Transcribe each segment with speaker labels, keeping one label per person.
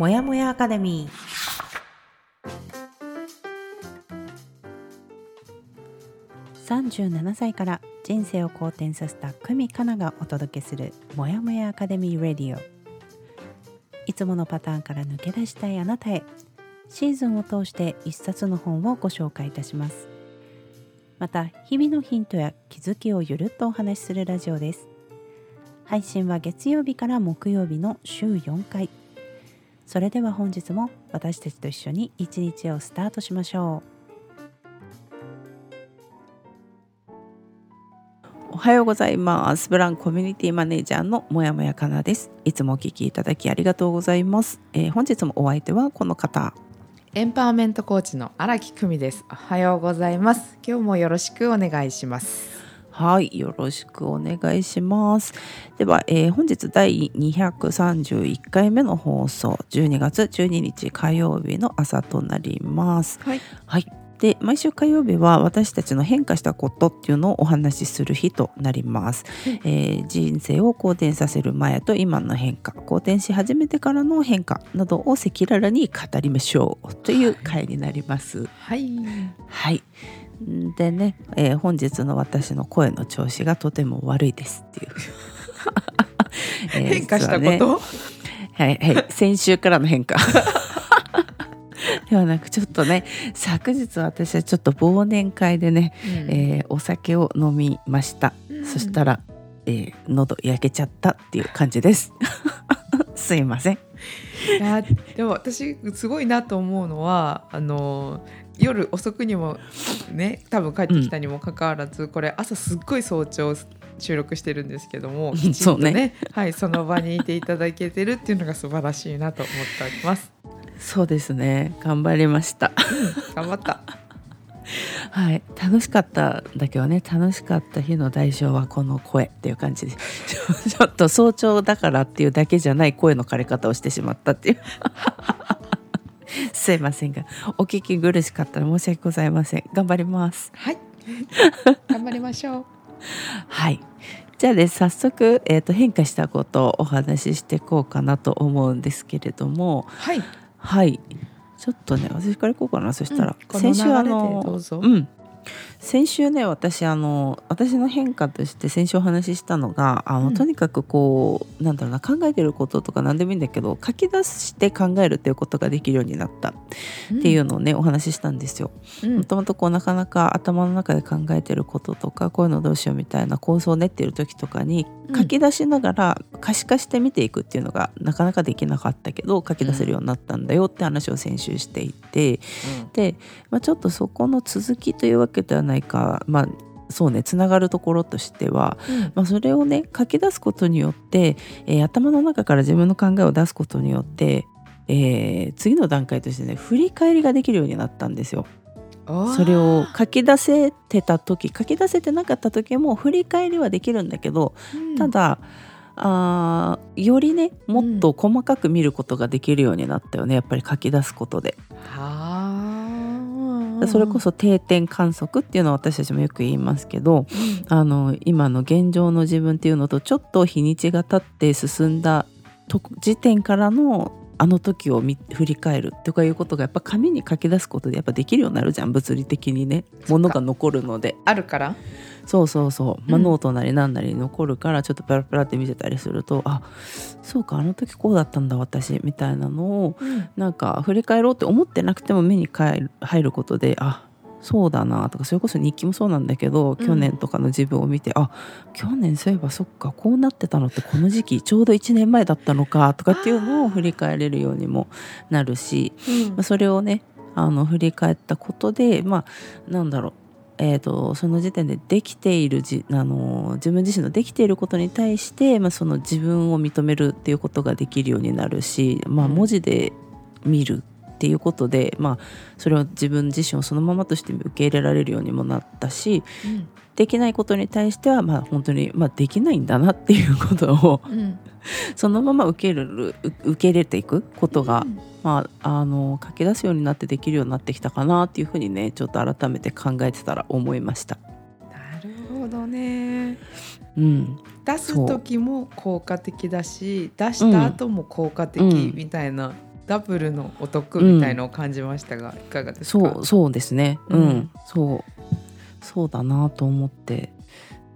Speaker 1: もやもやアカデミー。37歳から人生を好転させた久美かながお届けするもやもやアカデミーレディオ。いつものパターンから抜け出したいあなたへシーズンを通して一冊の本をご紹介いたします。また日々のヒントや気づきをゆるっとお話しするラジオです。配信は月曜日から木曜日の週4回。それでは本日も私たちと一緒に一日をスタートしましょう。おはようございます。ブランコミュニティマネージャーのもやもやかなです。いつもお聞きいただきありがとうございます、えー、本日もお相手はこの方。
Speaker 2: エンパワーメントコーチの荒木久美です。おはようございます。今日もよろしくお願いします。
Speaker 1: はい、よろしくお願いします。では、えー、本日第231回目の放送、12月12日火曜日の朝となります。はい、はい。で毎週火曜日は私たちの変化したことっていうのをお話しする日となります、うん、えー、人生を好転させる前と今の変化好転し始めてからの変化などを赤裸々に語りましょうという回になります。
Speaker 2: はい、
Speaker 1: はいでね、えー、本日の私の声の調子がとても悪いですっていう、
Speaker 2: えー、変化したこと、
Speaker 1: はいはい先週からの変化。ではなくちょっとね昨日私はちょっと忘年会でね、うん、えー、お酒を飲みました、うん、そしたら、えー、喉焼けちゃったっていう感じです。すいません。
Speaker 2: いやでも私すごいなと思うのはあの夜遅くにもね多分帰ってきたにもかかわらず、うん、これ朝すっごい早朝収録してるんですけども きちんとねね、はい、その場にいていただけてるっていうのが素晴らしいなと思っております。
Speaker 1: そうですね。頑張りました、
Speaker 2: 頑張った。
Speaker 1: はい。楽しかっただけどね楽しかった日の代償はこの声っていう感じで。ちょっと早朝だからっていうだけじゃない声の枯れ方をしてしまったっていう すいませんがお聞き苦しかったら申し訳ございません。頑張ります。
Speaker 2: はい。頑張りましょう。
Speaker 1: はい。じゃあね早速、えーと、変化したことをお話ししていこうかなと思うんですけれども。
Speaker 2: はい。
Speaker 1: はい。ちょっとね私からいこうかなそしたら、
Speaker 2: うん、先週あの
Speaker 1: うん先週ね私あの私の変化として先週お話ししたのがあの、うん、とにかくこうなんだろうな考えてることとか何でもいいんだけど書き出して考えるっていうことができるようになった。っていうのをね、うん、お話ししたんですよ。もともとこうなかなか頭の中で考えてることとかこういうのどうしようみたいな構想を練ってる時とかに書き出しながら可視化して見ていくっていうのがなかなかできなかったけど書き出せるようになったんだよって話を先週していて、うん、で、まあ、ちょっとそこの続きというわけではないかまあそうねつながるところとしては、うん、まあ、それをね書き出すことによって、えー、頭の中から自分の考えを出すことによって、えー、次の段階としてね振り返りができるようになったんですよ。それを書き出せてた時書き出せてなかった時も振り返りはできるんだけど、うん、ただあよりねもっと細かく見ることができるようになったよねやっぱり書き出すことで。それこそ定点観測っていうのは私たちもよく言いますけど、うん、あの今の現状の自分っていうのとちょっと日にちが経って進んだ時点からのあの時を振り返るとかいうことがやっぱ紙に書き出すことでやっぱできるようになるじゃん物理的にね。ものが残るので。
Speaker 2: あるから
Speaker 1: そうそうそう、まあ、ノートなり何なり残るからちょっとペラペラって見せたりすると、うん、あそうかあの時こうだったんだ私みたいなのを、うん、なんか振り返ろうって思ってなくても目に入ることであそうだなとかそれこそ日記もそうなんだけど、去年とかの自分を見てあ去年そういえばそっかこうなってたのってこの時期ちょうど1年前だったのかとかっていうのを振り返れるようにもなるし、うん、それをねあの振り返ったことでまあなんだろうえーと、その時点でできているじあの自分自身のできていることに対して、まあ、その自分を認めるっていうことができるようになるし、まあ、文字で見るっていうことで、まあ、それを自分自身をそのままとして受け入れられるようにもなったし、うん、できないことに対しては、まあ、本当に、まあ、できないんだなっていうことを、うん、そのまま受け入れる受け入れていくことが、うん、まあ、あの書き出すようになってできるようになってきたかなっていうふうにねちょっと改めて考えてたら思いました。
Speaker 2: なるほどね。
Speaker 1: うん、
Speaker 2: 出す時も効果的だし出した後も効果的みたいなダブルのお得みたいのを感じましたが、いかがですか？
Speaker 1: そうそうですね。うん、
Speaker 2: うん。
Speaker 1: そうそうだなと思って。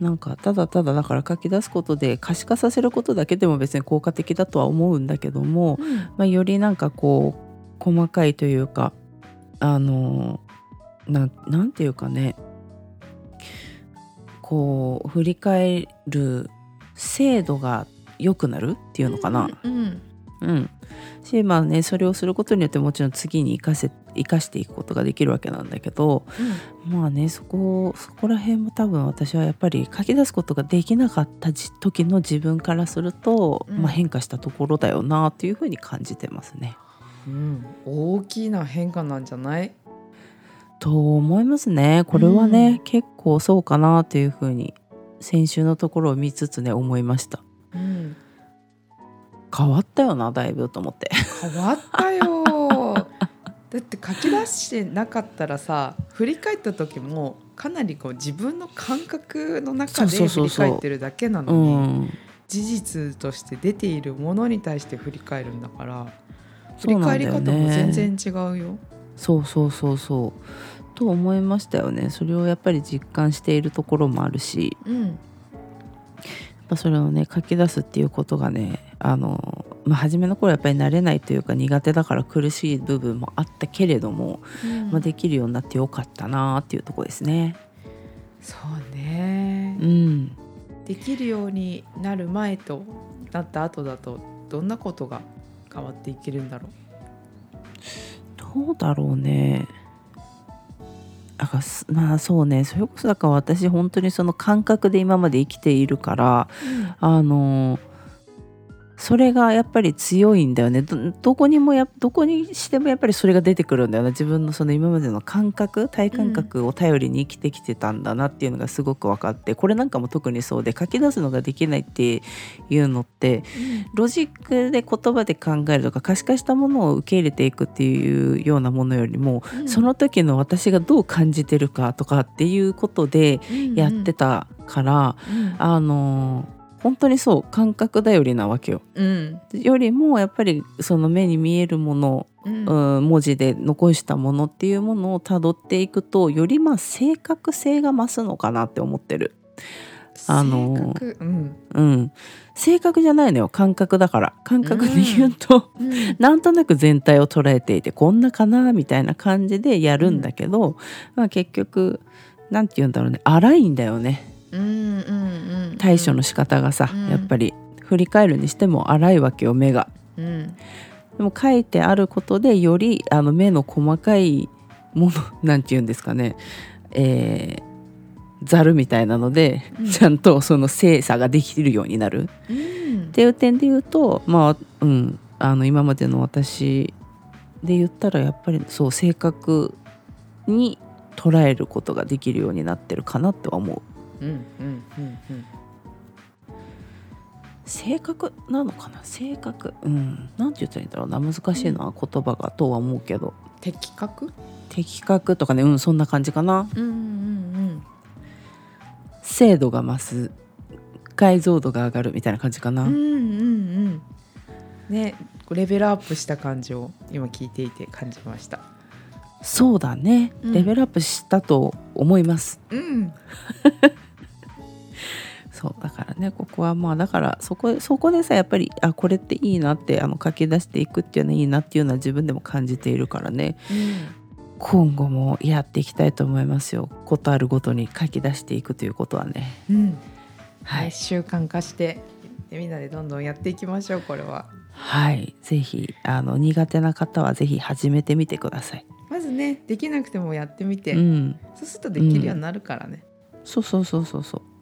Speaker 1: なんかただただだから書き出すことで可視化させることだけでも別に効果的だとは思うんだけども、
Speaker 2: うん。
Speaker 1: まあ、よりなんかこう細かいというかあのなんなんていうかね。こう振り返る精度が良くなるっていうのかな。
Speaker 2: うん
Speaker 1: うん、しまあねそれをすることによってもちろん次に生かせ生かしていくことができるわけなんだけどまあねそこそこら辺も多分私はやっぱり書き出すことができなかったじ時の自分からすると、
Speaker 2: うん。
Speaker 1: まあ、変化したところだよなっていうふうに感じてますね。
Speaker 2: うん、大きな変化なんじゃない？
Speaker 1: と思いますね。これはね、
Speaker 2: うん。
Speaker 1: 結構そうかなっていうふうに先週のところを見つつね思いました。
Speaker 2: うん、
Speaker 1: 変わったよなだいぶと思って。
Speaker 2: 変わったよ。だって書き出してなかったらさ振り返った時もかなりこう自分の感覚の中で振り返ってるだけな
Speaker 1: う
Speaker 2: のに
Speaker 1: ん、
Speaker 2: 事実として出ているものに対して振り返るんだから振り返り方も
Speaker 1: ね
Speaker 2: 全然違うよ。
Speaker 1: そうそうそうそう。と思いましたよね。それをやっぱり実感しているところもあるし。
Speaker 2: うん。
Speaker 1: やっぱそれをね書き出すっていうことがねあの、まあ、初めの頃やっぱり慣れないというか苦手だから苦しい部分もあったけれども、まあ、できるようになってよかったなっていうところですね。
Speaker 2: そうね
Speaker 1: うん、
Speaker 2: できるようになる前となった後だとどんなことが変わっていけるんだろ
Speaker 1: どうだろうね。だかまあそうねそれこそだから私本当にその感覚で今まで生きているから
Speaker 2: う。
Speaker 1: あのそれがやっぱり強いんだよね。どどこにもやどこにしてもやっぱりそれが出てくるんだよな自分のその今までの感覚体感覚を頼りに生きてきてたんだなっていうのがすごく分かってこれなんかも特にそうで書き出すのができないっていうのってロジックで言葉で考えるとか可視化したものを受け入れていくっていうようなものよりも、
Speaker 2: うん。
Speaker 1: その時の私がどう感じてるかとかっていうことでやってたから、
Speaker 2: うん。
Speaker 1: あの本当にそう感覚頼りなわけよ。
Speaker 2: うん。
Speaker 1: よりもやっぱりその目に見えるもの、
Speaker 2: うん。
Speaker 1: うん、文字で残したものっていうものをたどっていくとよりまあ正確性が増すのかなって思ってる。あの
Speaker 2: うん。
Speaker 1: うん、正確じゃないのよ感覚だから感覚で言うと、
Speaker 2: うん。
Speaker 1: なんとなく全体を捉えていてこんなかなみたいな感じでやるんだけど、まあ、結局なんて言うんだろうね。荒いんだよね。
Speaker 2: うんうんうん
Speaker 1: 対処の仕方がさ、
Speaker 2: うん。
Speaker 1: やっぱり振り返るにしても荒いわけよ目が。
Speaker 2: うん。
Speaker 1: でも書いてあることでよりあの目の細かいもの なんて言うんですかね。えーざるみたいなので、
Speaker 2: うん。
Speaker 1: ちゃんとその精査ができるようになる。
Speaker 2: うん。
Speaker 1: っていう点で言うとまあうん。あの今までの私で言ったらやっぱりそう正確に捉えることができるようになってるかなっては思う。
Speaker 2: うんうんうんうん。
Speaker 1: 正確なのかな？正確うん。なんて言ったらいいんだろう。な難しいな、言葉がとは思うけど。
Speaker 2: 的確？
Speaker 1: 的確とかねうんそんな感じかな。
Speaker 2: うんうん
Speaker 1: 精度が増す解像度が上がるみたいな感じかな、
Speaker 2: うんうんうん。うんねレベルアップした感じを今聞いていて感じました。
Speaker 1: そうだね。
Speaker 2: うん。
Speaker 1: レベルアップしたと思います、
Speaker 2: うん
Speaker 1: そうだからねここはまあだからそこそこでさやっぱりあこれっていいなってあの書き出していくっていうのはいいなっていうのは自分でも感じているからね。今後もやっていきたいと思いますよ。ことあるごとに書き出していくということはね。
Speaker 2: うん。
Speaker 1: は
Speaker 2: はい。い習慣化してでみんなでどんどんやっていきましょうこれは。
Speaker 1: はい。ぜひあの苦手な方はぜひ始めてみてください。
Speaker 2: まずねできなくてもやってみて、
Speaker 1: うん。
Speaker 2: そうするとできるようになるからね、
Speaker 1: そうそうそうそうそう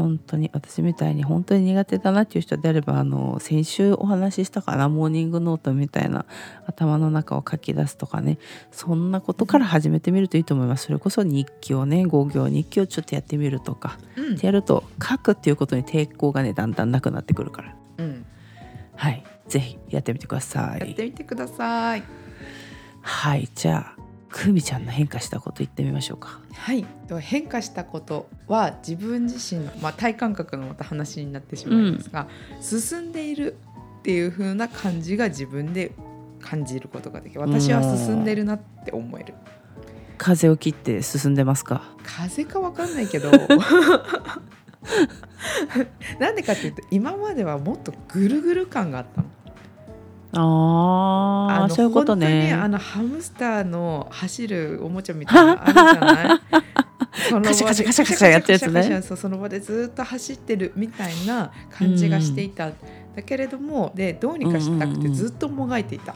Speaker 1: 本当に私みたいに本当に苦手だなっていう人であればあの先週お話ししたかなモーニングノートみたいな頭の中を書き出すとかね。そんなことから始めてみるといいと思います。それこそ日記をね5行日記をちょっとやってみるとか。
Speaker 2: うん。
Speaker 1: ってやると書くっていうことに抵抗がねだんだんなくなってくるから。
Speaker 2: うん、
Speaker 1: はい。ぜひやってみてくださ
Speaker 2: やっ
Speaker 1: い
Speaker 2: てみてください。
Speaker 1: はい。じゃあクミちゃんの変化したこと言ってみましょうか。
Speaker 2: はい。変化したことは自分自身の、まあ、体感覚のまた話になってしまいますが、進んでいるっていう風な感じが自分で感じることができる。私は進んでるなって思える。
Speaker 1: 風を切って進んでますか？
Speaker 2: 風かわかんないけど。なんでかっていうと今まではもっとぐるぐる感があったの。
Speaker 1: ああそういうことね。
Speaker 2: あのハムスターの走るおもちゃみたいなあるじゃない？
Speaker 1: カシャカシャカシャカシャやってやつね。
Speaker 2: その場でずっと走ってるみたいな感じがしていた、うん、だけれどもでどうにかしたくてずっともがいていた、
Speaker 1: う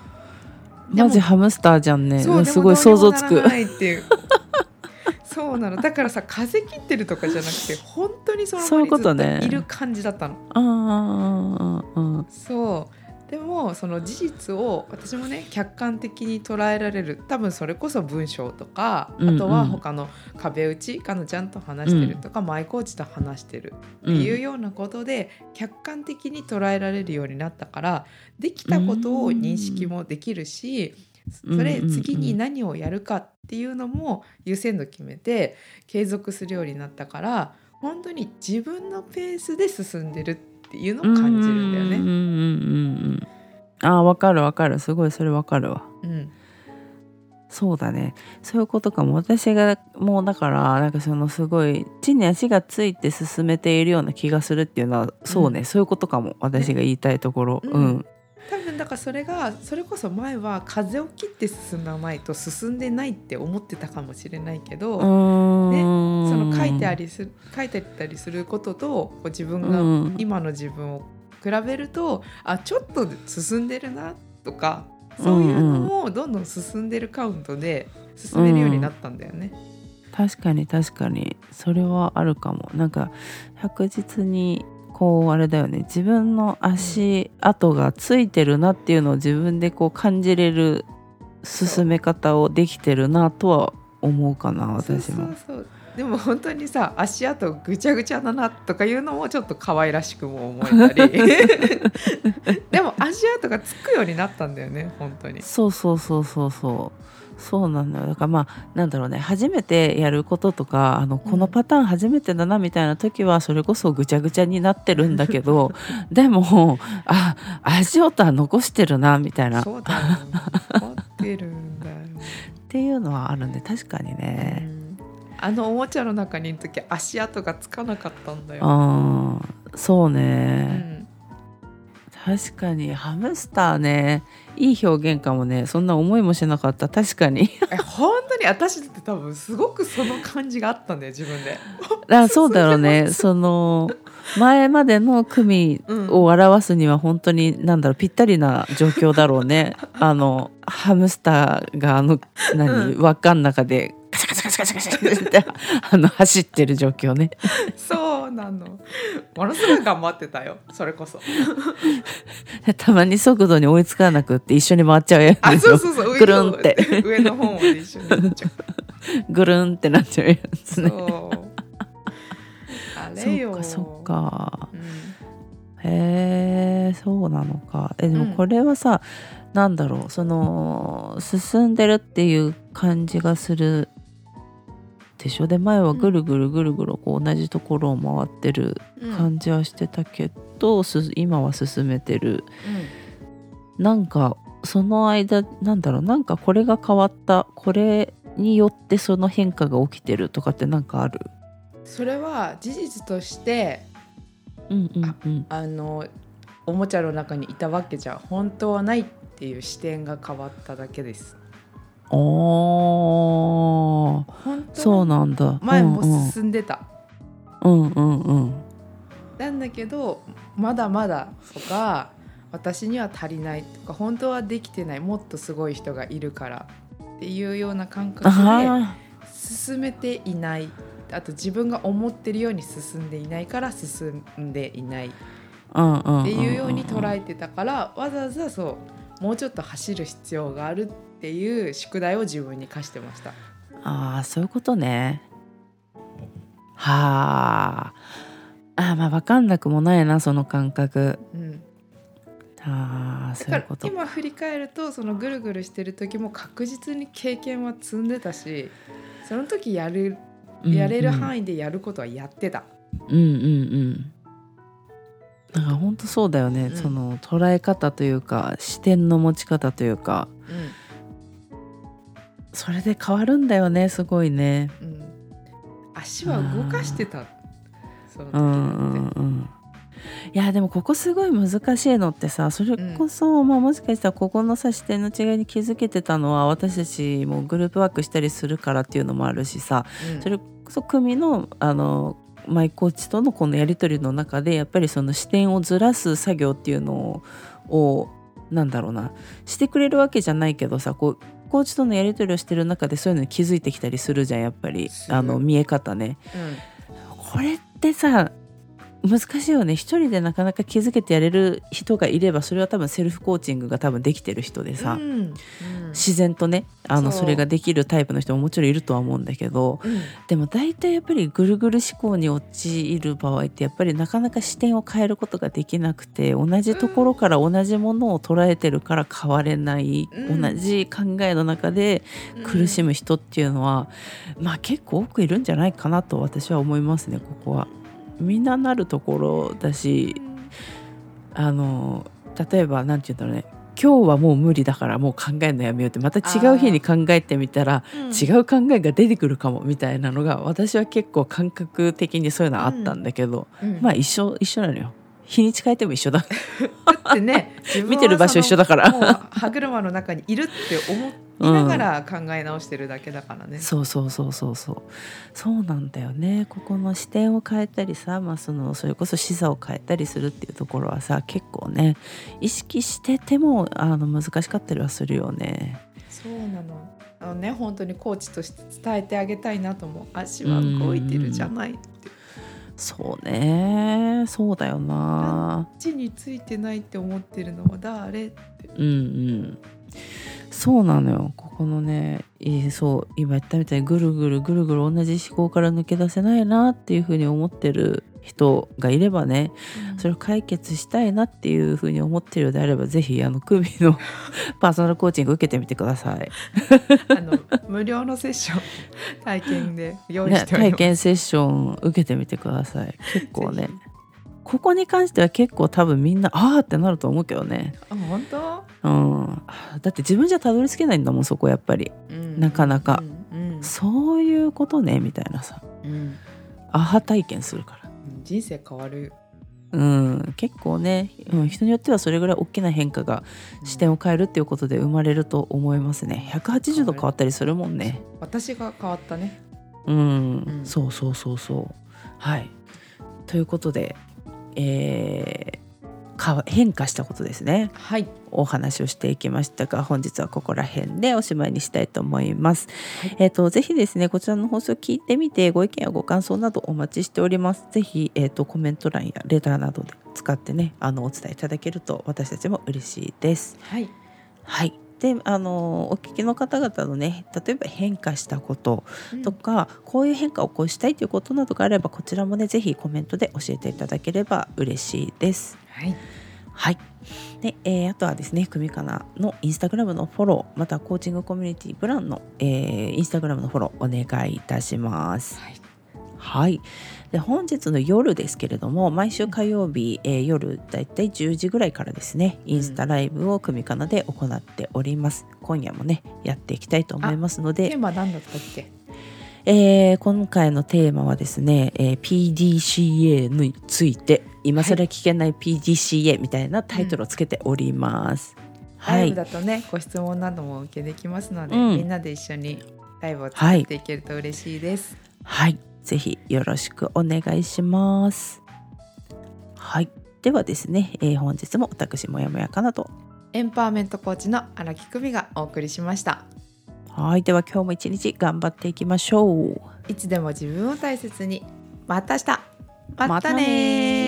Speaker 1: んうん、マジハムスターじゃんね。すごい想像つく
Speaker 2: っていう。そうなの。だからさ風切ってるとかじゃなくて本当にその場にずっといる感じだったの。
Speaker 1: そう
Speaker 2: そうでもその事実を私もね客観的に捉えられる。多分それこそ文章とか、うんうん、あとは他の壁打ちかのちゃんと話してるとか、うん、マイコーチと話してるっていうようなことで、客観的に捉えられるようになったからできたことを認識もできるし、それ次に何をやるかっていうのも優先度決めて継続するようになったから本当に自分のペースで進んでるってっていうのを感じるんだよね。うんうんうん
Speaker 1: うんあわかるわかる。すごいそれわかるわ。
Speaker 2: うん、
Speaker 1: そうだね。そういうことかも。私がもうだからなんかそのすごい地に足がついて進めているような気がするっていうのはそうね、うん、そういうことかも。私が言いたいところ。うん、うん、
Speaker 2: 多分だからそれがそれこそ前は風を切って進まないと進んでないって思ってたかもしれないけど、ね、その書いてありす書いてたりすることと自分が今の自分を比べると、うん、あちょっと進んでるなとかそういうのもどんどん進んでるカウントで進めるようになったんだよね。
Speaker 1: うん、確かに確かに。それはあるかも。なんか確実にこうあれだよね自分の足跡がついてるなっていうのを自分でこう感じれる進め方をできてるなとは思うかな私も。そうそう
Speaker 2: でも本当にさ足跡ぐちゃぐちゃだなとかいうのもちょっと可愛らしくも思えたり。でも足跡がつくようになったんだよね本当に。
Speaker 1: そうそうそうそうそう。そうなんだよ。だからまあなんだろうね。初めてやることとかあのこのパターン初めてだなみたいな時はそれこそぐちゃぐちゃになってるんだけど でもあ足音は残してるなみたいな。
Speaker 2: そうだよ。ってるんだよ。
Speaker 1: っていうのはあるんで確かにね。
Speaker 2: あのおもちゃの中にいる時足跡がつかなかったんだよ。
Speaker 1: あそうね、うん。確かにハムスターね。いい表現かもね。そんな思いもしなかった。確かに。
Speaker 2: え本当に？私って多分すごくその感じがあったんだよ自分で。
Speaker 1: あそうだろうね。その前までの組を表すには本当に何だろうぴったりな状況だろうね。あのハムスターがあの何、輪っかの中でカシャカシャカシャカシャカシャってあの走ってる状況ね
Speaker 2: そうなのものすごい頑張ってたよそれこそ
Speaker 1: たまに速度に追いつかなくって一緒に回っちゃうやつ
Speaker 2: あそうそうそう
Speaker 1: ぐるんって
Speaker 2: 上の方まで一緒になっちゃう
Speaker 1: ぐるんってなっちゃうやつね
Speaker 2: あれよ
Speaker 1: そっかそっか、うん、へえそうなのかえでもこれはさ、うん、なんだろうその進んでるっていう感じがするでしょ？で前はぐるぐるぐるぐるこう同じところを回ってる感じはしてたけど、うん、今は進めてる、うん、なんかその間なんだろう？なんかこれが変わった。これによってその変化が起きてるとかって何かある？
Speaker 2: それは事実として、
Speaker 1: うんうんうん、
Speaker 2: ああのおもちゃの中にいたわけじゃ本当はないっていう視点が変わっただけです。
Speaker 1: あそうなんだ。
Speaker 2: 前も進んでた、
Speaker 1: うんうんうん。
Speaker 2: なんだけどまだまだとか私には足りないとか本当はできてないもっとすごい人がいるからっていうような感覚で進めていない。あと自分が思ってるように進んでいないから進んでいない。っていうように捉えてたからわざわざそうもうちょっと走る必要があるっていう宿題を自分に課してました
Speaker 1: ああそういうことね。はあ。あまあ分かんなくもないなその感覚、
Speaker 2: うん、
Speaker 1: ああそういうこと。
Speaker 2: 今振り返るとそのぐるぐるしてる時も確実に経験は積んでたしその時やるやれる範囲でやることはやってた。
Speaker 1: うんうんうん。だから本当そうだよね、
Speaker 2: うん。
Speaker 1: その捉え方というか視点の持ち方というかそれで変わるんだよねすごいね。
Speaker 2: うん。うん、足は動かしてたその時
Speaker 1: うんう
Speaker 2: なんて
Speaker 1: んうん。いやでもここすごい難しいのってさそれこそ、まあ、もしかしたらここのさ視点の違いに気づけてたのは私たちもグループワークしたりするからっていうのもあるしさ
Speaker 2: うん。
Speaker 1: それこそ組のあのマイコーチとのこのやり取りの中でやっぱりその視点をずらす作業っていうのをなんだろうな。してくれるわけじゃないけどさこうコーチとのやり取りをしてる中でそういうのに気づいてきたりするじゃんやっぱり。あの見え方ね。
Speaker 2: うん。
Speaker 1: これってさ難しいよね。一人でなかなか気づけてやれる人がいればそれは多分セルフコーチングが多分できてる人でさ、
Speaker 2: うん。うん。
Speaker 1: 自然とねあの
Speaker 2: そ
Speaker 1: れができるタイプの人ももちろんいるとは思うんだけど
Speaker 2: うん。
Speaker 1: でも大体やっぱりぐるぐる思考に陥る場合ってやっぱりなかなか視点を変えることができなくて同じところから同じものを捉えてるから変われない、
Speaker 2: うん。
Speaker 1: 同じ考えの中で苦しむ人っていうのは、まあ結構多くいるんじゃないかなと私は思いますねここは。みんななるところだしあの例えば何て言うんだろうね。今日はもう無理だからもう考えるのやめようってまた違う日に考えてみたら
Speaker 2: うん。
Speaker 1: 違う考えが出てくるかもみたいなのが私は結構感覚的にそういうのあったんだけど、
Speaker 2: うん。
Speaker 1: まあ一緒一緒なのよ。日にち変えても一緒だ。
Speaker 2: だってね
Speaker 1: 見てる場所一緒だから。
Speaker 2: 歯車の中にいるって思いながら考え直してるだけだからね。
Speaker 1: そうそうそうそうそうそうなんだよねここの視点を変えたりさ、まあ、そのそれこそ視座を変えたりするっていうところはさ結構ね意識しててもあの難しかったりはするよね。
Speaker 2: そうなの。あのね本当にコーチとして伝えてあげたいなと思う。足は動いてるじゃないって。
Speaker 1: そうねそうだよな
Speaker 2: 地についてないって思ってるのは誰って。
Speaker 1: うんうんそうなのよここのねそう今言ったみたいにぐるぐるぐるぐる同じ思考から抜け出せないなっていうふうに思ってる人がいればねそれを解決したいなっていうふうに思ってるようであればぜひあの首の パーソナルコーチング受けてみてください。
Speaker 2: あの無料のセッション体験で用意
Speaker 1: ね、
Speaker 2: しております。
Speaker 1: 体験セッション受けてみてください。結構ねここに関しては結構多分みんなあーってなると思うけどね。
Speaker 2: あ本当？
Speaker 1: うん、だって自分じゃたどり着けないんだもんそこやっぱり。
Speaker 2: うん。
Speaker 1: なかなか。
Speaker 2: うん
Speaker 1: そういうことねみたいなさ。
Speaker 2: うん。うん
Speaker 1: アハ体験するから。
Speaker 2: 人生変わる。
Speaker 1: うん、結構ね、うん、人によってはそれぐらい大きな変化が視点を変えるっていうことで生まれると思いますね。180度変わったりするもんね。
Speaker 2: 私が変わったね。
Speaker 1: うん、
Speaker 2: うん。
Speaker 1: そうそうそうそう。はい。ということで、えー変化したことですね。
Speaker 2: はい。
Speaker 1: お話をしていきましたが本日はここら辺でおしまいにしたいと思います、
Speaker 2: はい。
Speaker 1: えっ、とぜひですねこちらの放送を聞いてみてご意見やご感想などお待ちしております。ぜひえっ、とコメント欄やレターなどで使ってねあのお伝えいただけると私たちも嬉しいです。
Speaker 2: はい。
Speaker 1: はいであのお聞きの方々のね例えば変化したこととか、こういう変化をこうしたいということなどがあればこちらもねぜひコメントで教えていただければ嬉しいです
Speaker 2: はい。
Speaker 1: はい。で、えーあとはですね、組かなのインスタグラムのフォロー、またコーチングコミュニティプランの、えーインスタグラムのフォローお願いいたします。
Speaker 2: はい。
Speaker 1: はい。で、本日の夜ですけれども、毎週火曜日、えー夜だいたい10時ぐらいからですね、インスタライブを組かなで行っております。今夜もね、やっていきたいと思いますので
Speaker 2: テー、マ何だったっけ？
Speaker 1: えー今回のテーマはですね、えー PDCA について今更聞けない PDCA みたいなタイトルをつけております。はい
Speaker 2: ライブ、だとね、ご質問なども受けできますので、
Speaker 1: うん
Speaker 2: みんなで一緒にライブを作っていけると嬉しいです。
Speaker 1: はい、ぜひよろしくお願いします。はい、ではですね、えー本日も私もやもやかなと。
Speaker 2: エンパワーメントコーチの荒木久美がお送りしました。
Speaker 1: はい、では今日も一日頑張っていきましょう。
Speaker 2: いつでも自分を大切に。また明日。また
Speaker 1: またね
Speaker 2: ね